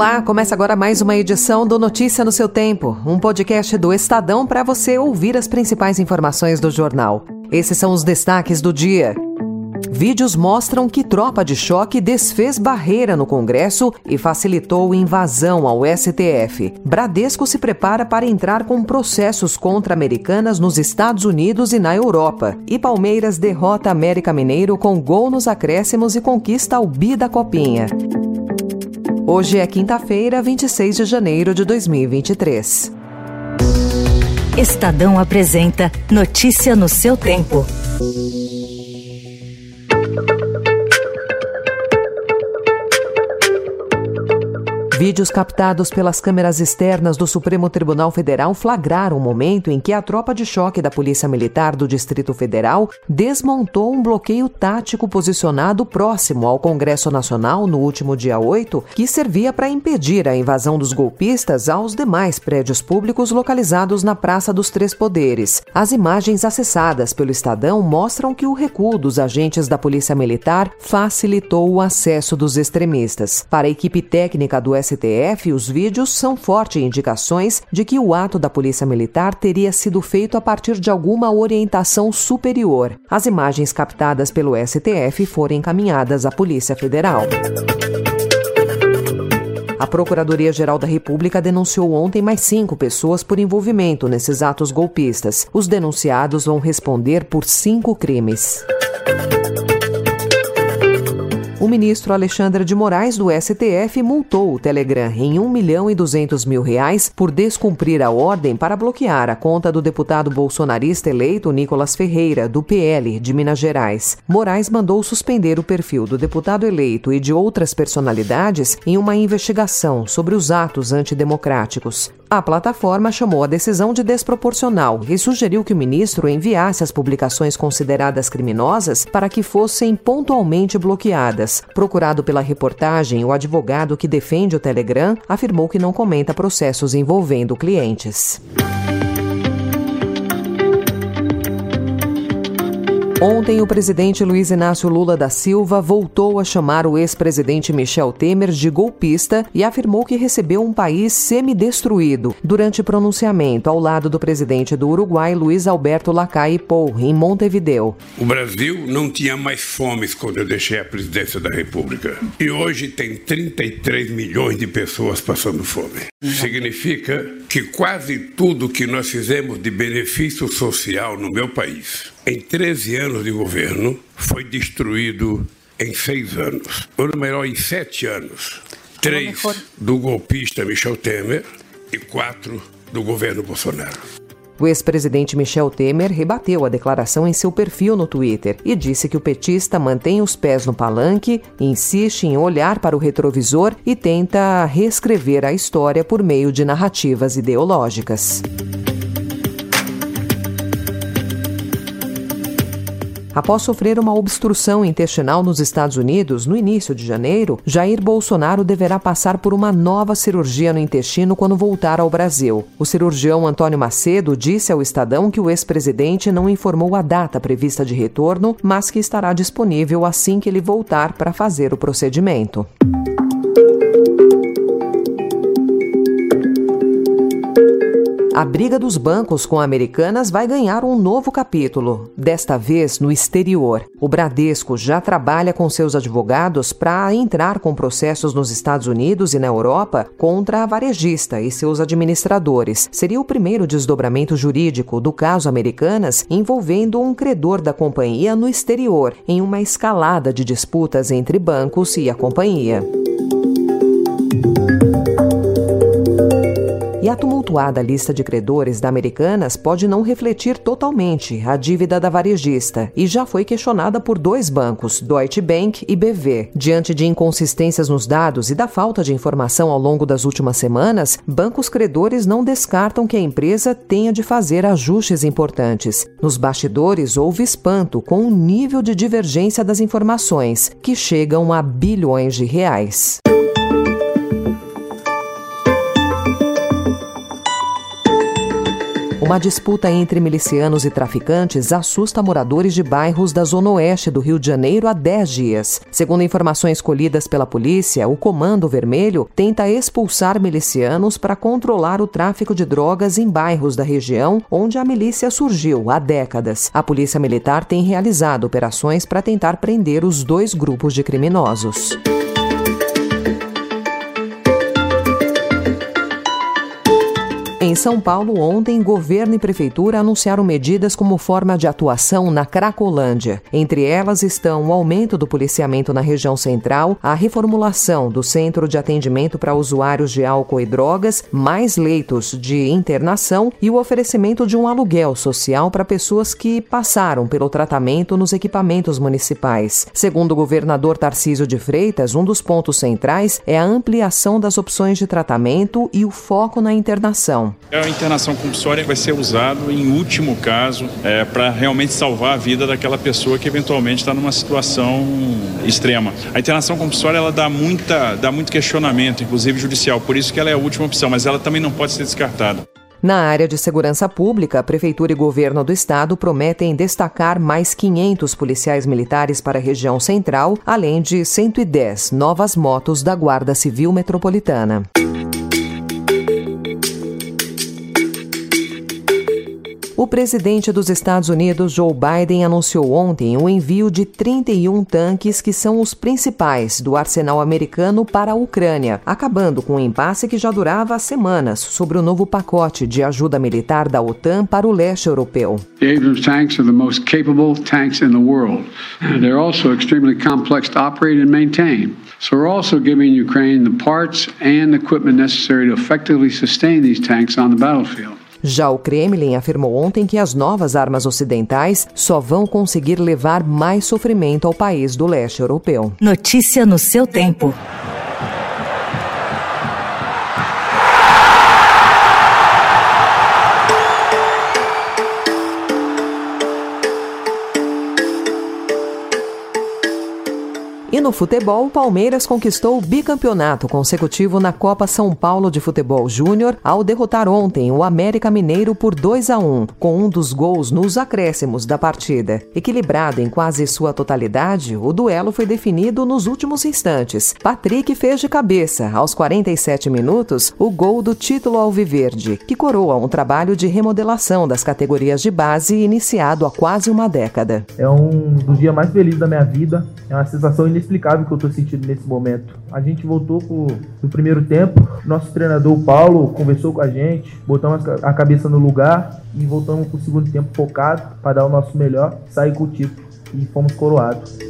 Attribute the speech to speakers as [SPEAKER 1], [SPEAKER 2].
[SPEAKER 1] Olá, começa agora mais uma edição do Notícia no seu Tempo, um podcast do Estadão para você ouvir as principais informações do jornal. Esses são os destaques do dia. Vídeos mostram que tropa de choque desfez barreira no Congresso e facilitou invasão ao STF. Bradesco se prepara para entrar com processos contra americanas nos Estados Unidos e na Europa. E Palmeiras derrota América Mineiro com gol nos acréscimos e conquista o bi da Copinha. Hoje é quinta-feira, 26 de janeiro de 2023.
[SPEAKER 2] Estadão apresenta Notícia no seu tempo.
[SPEAKER 1] Vídeos captados pelas câmeras externas do Supremo Tribunal Federal flagraram o momento em que a tropa de choque da Polícia Militar do Distrito Federal desmontou um bloqueio tático posicionado próximo ao Congresso Nacional no último dia 8, que servia para impedir a invasão dos golpistas aos demais prédios públicos localizados na Praça dos Três Poderes. As imagens acessadas pelo Estadão mostram que o recuo dos agentes da Polícia Militar facilitou o acesso dos extremistas. Para a equipe técnica do STF, os vídeos são fortes indicações de que o ato da Polícia Militar teria sido feito a partir de alguma orientação superior. As imagens captadas pelo STF foram encaminhadas à Polícia Federal. A Procuradoria-Geral da República denunciou ontem mais cinco pessoas por envolvimento nesses atos golpistas. Os denunciados vão responder por cinco crimes. O ministro Alexandre de Moraes, do STF, multou o Telegram em 1 milhão e 200 mil reais por descumprir a ordem para bloquear a conta do deputado bolsonarista eleito Nicolas Ferreira, do PL, de Minas Gerais. Moraes mandou suspender o perfil do deputado eleito e de outras personalidades em uma investigação sobre os atos antidemocráticos. A plataforma chamou a decisão de desproporcional e sugeriu que o ministro enviasse as publicações consideradas criminosas para que fossem pontualmente bloqueadas. Procurado pela reportagem, o advogado que defende o Telegram afirmou que não comenta processos envolvendo clientes. Ontem, o presidente Luiz Inácio Lula da Silva voltou a chamar o ex-presidente Michel Temer de golpista e afirmou que recebeu um país semidestruído durante pronunciamento ao lado do presidente do Uruguai, Luiz Alberto Lacalle Pou, em Montevideo.
[SPEAKER 3] O Brasil não tinha mais fome quando eu deixei a presidência da República. E hoje tem 33 milhões de pessoas passando fome. Significa que quase tudo que nós fizemos de benefício social no meu país, em 13 anos de governo, foi destruído em seis anos. Ou melhor, em sete anos. Três do golpista Michel Temer e quatro do governo Bolsonaro.
[SPEAKER 1] O ex-presidente Michel Temer rebateu a declaração em seu perfil no Twitter e disse que o petista mantém os pés no palanque, insiste em olhar para o retrovisor e tenta reescrever a história por meio de narrativas ideológicas. Após sofrer uma obstrução intestinal nos Estados Unidos no início de janeiro, Jair Bolsonaro deverá passar por uma nova cirurgia no intestino quando voltar ao Brasil. O cirurgião Antônio Macedo disse ao Estadão que o ex-presidente não informou a data prevista de retorno, mas que estará disponível assim que ele voltar para fazer o procedimento. A briga dos bancos com Americanas vai ganhar um novo capítulo, desta vez no exterior. O Bradesco já trabalha com seus advogados para entrar com processos nos Estados Unidos e na Europa contra a varejista e seus administradores. Seria o primeiro desdobramento jurídico do caso Americanas envolvendo um credor da companhia no exterior, em uma escalada de disputas entre bancos e a companhia. A tumultuada lista de credores da Americanas pode não refletir totalmente a dívida da varejista e já foi questionada por dois bancos, Deutsche Bank e BV. Diante de inconsistências nos dados e da falta de informação ao longo das últimas semanas, bancos credores não descartam que a empresa tenha de fazer ajustes importantes. Nos bastidores, houve espanto com o nível de divergência das informações, que chegam a bilhões de reais. Uma disputa entre milicianos e traficantes assusta moradores de bairros da zona oeste do Rio de Janeiro há 10 dias. Segundo informações colhidas pela polícia, o Comando Vermelho tenta expulsar milicianos para controlar o tráfico de drogas em bairros da região onde a milícia surgiu há décadas. A Polícia Militar tem realizado operações para tentar prender os dois grupos de criminosos. São Paulo, ontem, governo e prefeitura anunciaram medidas como forma de atuação na Cracolândia. Entre elas estão o aumento do policiamento na região central, a reformulação do centro de atendimento para usuários de álcool e drogas, mais leitos de internação e o oferecimento de um aluguel social para pessoas que passaram pelo tratamento nos equipamentos municipais. Segundo o governador Tarcísio de Freitas, um dos pontos centrais é a ampliação das opções de tratamento e o foco na internação.
[SPEAKER 4] A internação compulsória vai ser usado em último caso é, para realmente salvar a vida daquela pessoa que eventualmente está numa situação extrema. A internação compulsória ela dá muita, dá muito questionamento, inclusive judicial, por isso que ela é a última opção, mas ela também não pode ser descartada.
[SPEAKER 1] Na área de segurança pública, a Prefeitura e Governo do Estado prometem destacar mais 500 policiais militares para a região central, além de 110 novas motos da Guarda Civil Metropolitana. O presidente dos Estados Unidos, Joe Biden, anunciou ontem o envio de 31 tanques que são os principais do arsenal americano para a Ucrânia, acabando com um impasse que já durava semanas sobre o novo pacote de ajuda militar da OTAN para o leste europeu.
[SPEAKER 5] The Abrams tanks are the most capable tanks in the world. They're also extremely complex to operate and maintain. So we're also giving Ukraine the parts and equipment necessary to effectively sustain these tanks on the battlefield.
[SPEAKER 1] Já o Kremlin afirmou ontem que as novas armas ocidentais só vão conseguir levar mais sofrimento ao país do leste europeu.
[SPEAKER 2] Notícia no seu tempo.
[SPEAKER 1] No futebol, o Palmeiras conquistou o bicampeonato consecutivo na Copa São Paulo de Futebol Júnior ao derrotar ontem o América Mineiro por 2 a 1, com um dos gols nos acréscimos da partida. Equilibrado em quase sua totalidade, o duelo foi definido nos últimos instantes. Patrick fez de cabeça, aos 47 minutos, o gol do título alviverde, que coroa um trabalho de remodelação das categorias de base iniciado há quase uma década.
[SPEAKER 6] É um dos dias mais felizes da minha vida, é uma sensação inexplicável que eu estou sentindo nesse momento. A gente voltou pro, pro primeiro tempo, nosso treinador Paulo conversou com a gente, botamos a cabeça no lugar e voltamos pro segundo tempo focado para dar o nosso melhor, sair com o título e fomos coroados.